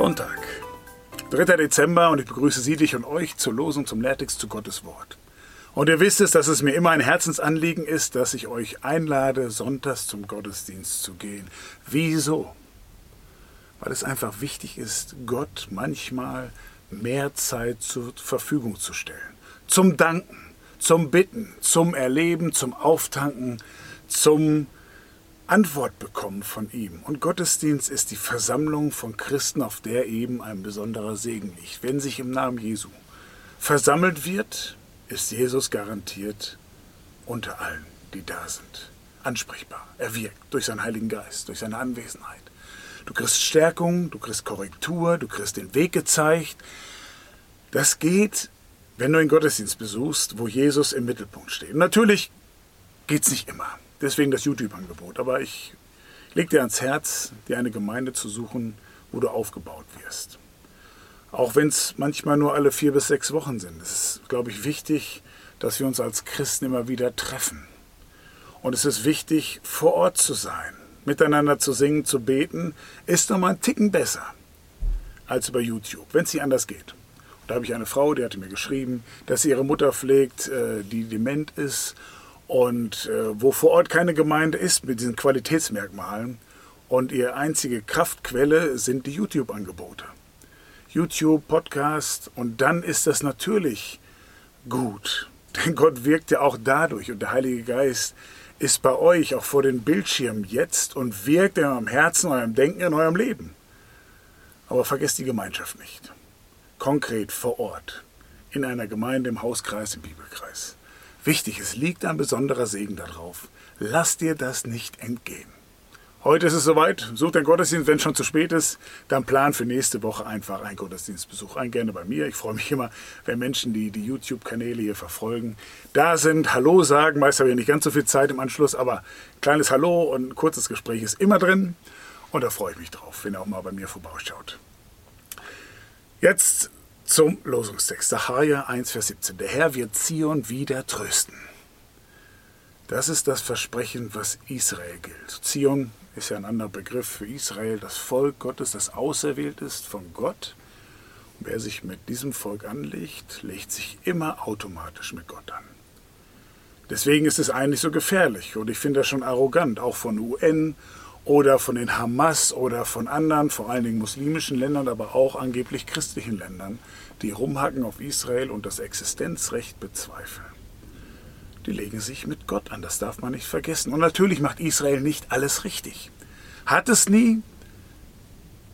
Sonntag, 3. Dezember und ich begrüße Sie, dich und euch zur Losung zum Lehrtext zu Gottes Wort. Und ihr wisst es, dass es mir immer ein Herzensanliegen ist, dass ich euch einlade, sonntags zum Gottesdienst zu gehen. Wieso? Weil es einfach wichtig ist, Gott manchmal mehr Zeit zur Verfügung zu stellen. Zum Danken, zum Bitten, zum Erleben, zum Auftanken, zum Antwort bekommen von ihm. Und Gottesdienst ist die Versammlung von Christen, auf der eben ein besonderer Segen liegt. Wenn sich im Namen Jesu versammelt wird, ist Jesus garantiert unter allen, die da sind. Ansprechbar. Er wirkt durch seinen Heiligen Geist, durch seine Anwesenheit. Du kriegst Stärkung, du kriegst Korrektur, du kriegst den Weg gezeigt. Das geht, wenn du einen Gottesdienst besuchst, wo Jesus im Mittelpunkt steht. Natürlich geht es nicht immer. Deswegen das YouTube-Angebot. Aber ich lege dir ans Herz, dir eine Gemeinde zu suchen, wo du aufgebaut wirst. Auch wenn es manchmal nur alle vier bis sechs Wochen sind. Es ist, glaube ich, wichtig, dass wir uns als Christen immer wieder treffen. Und es ist wichtig, vor Ort zu sein, miteinander zu singen, zu beten, ist nochmal ein Ticken besser als über YouTube, wenn es nicht anders geht. Und da habe ich eine Frau, die hatte mir geschrieben, dass sie ihre Mutter pflegt, äh, die dement ist und äh, wo vor Ort keine Gemeinde ist mit diesen Qualitätsmerkmalen und ihre einzige Kraftquelle sind die YouTube-Angebote. YouTube, Podcast und dann ist das natürlich gut. Denn Gott wirkt ja auch dadurch und der Heilige Geist ist bei euch auch vor den Bildschirmen jetzt und wirkt in eurem Herzen, eurem Denken, in eurem Leben. Aber vergesst die Gemeinschaft nicht. Konkret vor Ort, in einer Gemeinde, im Hauskreis, im Bibelkreis. Wichtig, es liegt ein besonderer Segen darauf. Lass dir das nicht entgehen. Heute ist es soweit. Such den Gottesdienst, wenn es schon zu spät ist, dann plan für nächste Woche einfach einen Gottesdienstbesuch ein. Gerne bei mir. Ich freue mich immer, wenn Menschen, die die YouTube-Kanäle hier verfolgen, da sind, Hallo sagen. Meist habe ich nicht ganz so viel Zeit im Anschluss, aber kleines Hallo und ein kurzes Gespräch ist immer drin. Und da freue ich mich drauf, wenn ihr auch mal bei mir vorbeischaut. Jetzt zum Losungstext. Sacharja 1, Vers 17. Der Herr wird Zion wieder trösten. Das ist das Versprechen, was Israel gilt. Zion ist ja ein anderer Begriff für Israel, das Volk Gottes, das auserwählt ist von Gott. Und wer sich mit diesem Volk anlegt, legt sich immer automatisch mit Gott an. Deswegen ist es eigentlich so gefährlich und ich finde das schon arrogant, auch von UN oder von den Hamas oder von anderen, vor allen Dingen muslimischen Ländern, aber auch angeblich christlichen Ländern, die rumhacken auf Israel und das Existenzrecht bezweifeln. Die legen sich mit Gott an, das darf man nicht vergessen. Und natürlich macht Israel nicht alles richtig. Hat es nie,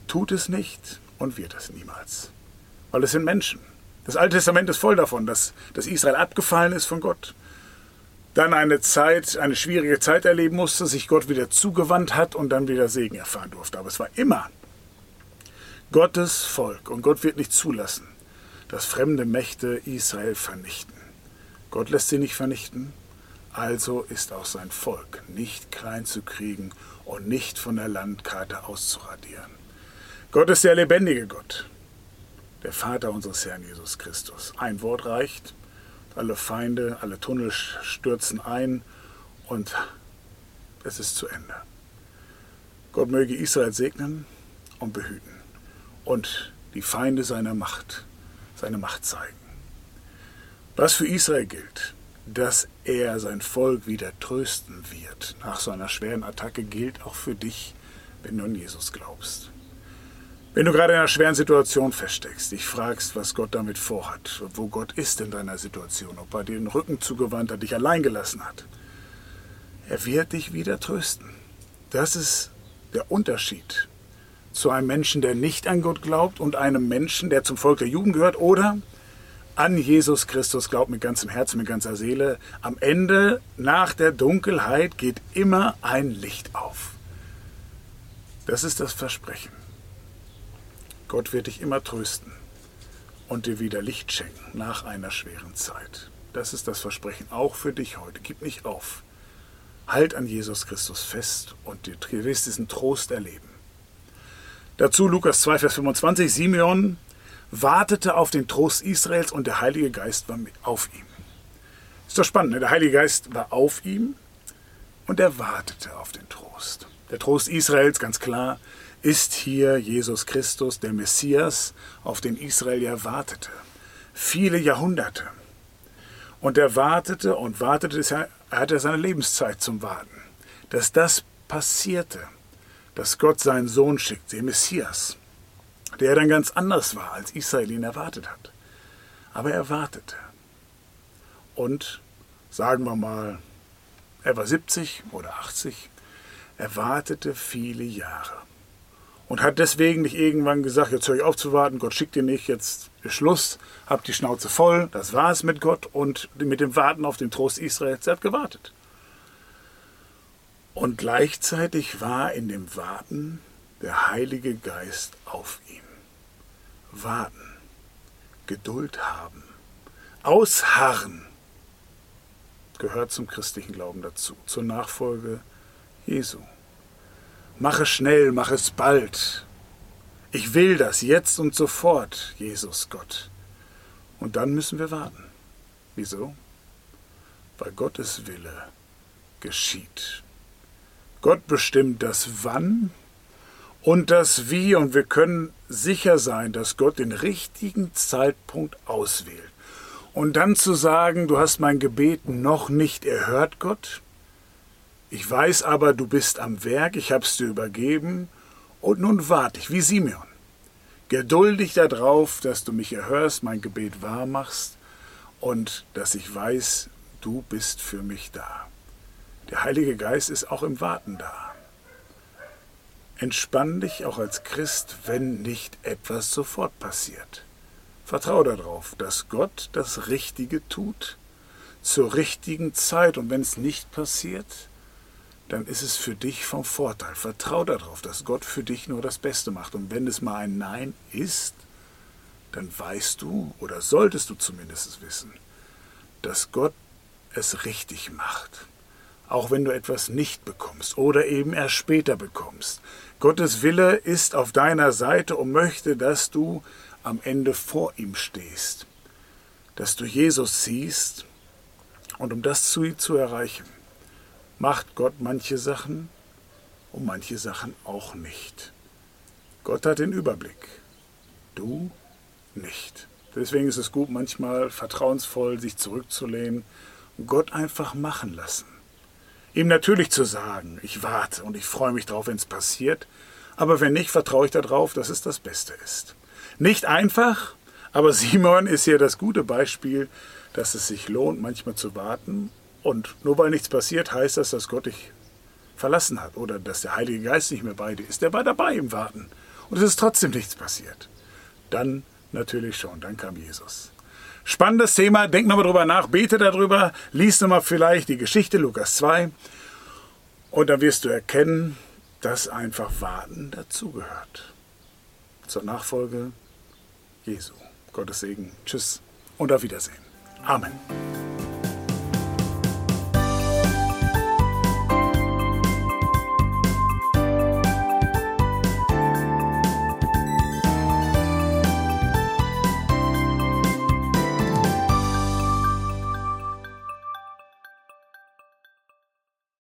tut es nicht und wird es niemals. Weil es sind Menschen. Das Alte Testament ist voll davon, dass, dass Israel abgefallen ist von Gott, dann eine Zeit, eine schwierige Zeit erleben musste, sich Gott wieder zugewandt hat und dann wieder Segen erfahren durfte. Aber es war immer Gottes Volk und Gott wird nicht zulassen, dass fremde Mächte Israel vernichten. Gott lässt sie nicht vernichten, also ist auch sein Volk nicht klein zu kriegen und nicht von der Landkarte auszuradieren. Gott ist der lebendige Gott, der Vater unseres Herrn Jesus Christus. Ein Wort reicht, alle Feinde, alle Tunnel stürzen ein und es ist zu Ende. Gott möge Israel segnen und behüten und die Feinde seiner Macht, seine Macht zeigen. Was für Israel gilt, dass er sein Volk wieder trösten wird nach so einer schweren Attacke, gilt auch für dich, wenn du an Jesus glaubst. Wenn du gerade in einer schweren Situation feststeckst, dich fragst, was Gott damit vorhat, wo Gott ist in deiner Situation, ob er dir den Rücken zugewandt hat, dich allein gelassen hat, er wird dich wieder trösten. Das ist der Unterschied zu einem Menschen, der nicht an Gott glaubt und einem Menschen, der zum Volk der Jugend gehört oder an Jesus Christus glaubt mit ganzem Herzen, mit ganzer Seele. Am Ende, nach der Dunkelheit, geht immer ein Licht auf. Das ist das Versprechen. Gott wird dich immer trösten und dir wieder Licht schenken nach einer schweren Zeit. Das ist das Versprechen auch für dich heute. Gib nicht auf. Halt an Jesus Christus fest und du wirst diesen Trost erleben. Dazu Lukas 2, Vers 25. Simeon wartete auf den Trost Israels und der Heilige Geist war auf ihm. Ist doch spannend, ne? der Heilige Geist war auf ihm und er wartete auf den Trost. Der Trost Israels, ganz klar, ist hier Jesus Christus, der Messias, auf den Israel ja wartete. Viele Jahrhunderte. Und er wartete und wartete, er hatte seine Lebenszeit zum Warten. Dass das passierte, dass Gott seinen Sohn schickt, den Messias, der dann ganz anders war, als Israel ihn erwartet hat. Aber er wartete. Und, sagen wir mal, er war 70 oder 80, er wartete viele Jahre und hat deswegen nicht irgendwann gesagt, jetzt höre ich auf zu warten, Gott schickt dir nicht, jetzt ist Schluss, hab die Schnauze voll, das war es mit Gott und mit dem Warten auf den Trost Israels, er hat gewartet. Und gleichzeitig war in dem Warten der Heilige Geist auf ihm. Warten, Geduld haben, ausharren gehört zum christlichen Glauben dazu, zur Nachfolge Jesu. Mach es schnell, mach es bald. Ich will das jetzt und sofort, Jesus Gott. Und dann müssen wir warten. Wieso? Weil Gottes Wille geschieht. Gott bestimmt das Wann und das Wie und wir können sicher sein, dass Gott den richtigen Zeitpunkt auswählt. Und dann zu sagen, du hast mein Gebet noch nicht erhört, Gott, ich weiß aber, du bist am Werk, ich hab's dir übergeben, und nun warte ich, wie Simeon, geduldig darauf, dass du mich erhörst, mein Gebet wahr machst und dass ich weiß, du bist für mich da. Der Heilige Geist ist auch im Warten da. Entspann dich auch als Christ, wenn nicht etwas sofort passiert. Vertrau darauf, dass Gott das Richtige tut, zur richtigen Zeit und wenn es nicht passiert, dann ist es für dich vom Vorteil. Vertrau darauf, dass Gott für dich nur das Beste macht. Und wenn es mal ein Nein ist, dann weißt du, oder solltest du zumindest wissen, dass Gott es richtig macht. Auch wenn du etwas nicht bekommst oder eben erst später bekommst. Gottes Wille ist auf deiner Seite und möchte, dass du am Ende vor ihm stehst. Dass du Jesus siehst und um das zu, zu erreichen, macht Gott manche Sachen und manche Sachen auch nicht. Gott hat den Überblick, du nicht. Deswegen ist es gut, manchmal vertrauensvoll sich zurückzulehnen und Gott einfach machen lassen. Ihm natürlich zu sagen, ich warte und ich freue mich drauf, wenn es passiert, aber wenn nicht, vertraue ich darauf, dass es das Beste ist. Nicht einfach, aber Simon ist hier das gute Beispiel, dass es sich lohnt, manchmal zu warten und nur weil nichts passiert, heißt das, dass Gott dich verlassen hat oder dass der Heilige Geist nicht mehr bei dir ist. Der war dabei im Warten. Und es ist trotzdem nichts passiert. Dann natürlich schon, dann kam Jesus. Spannendes Thema, denk nochmal drüber nach, bete darüber, lies nochmal vielleicht die Geschichte Lukas 2 und dann wirst du erkennen, dass einfach Warten dazugehört. Zur Nachfolge Jesu. Gottes Segen. Tschüss und auf Wiedersehen. Amen.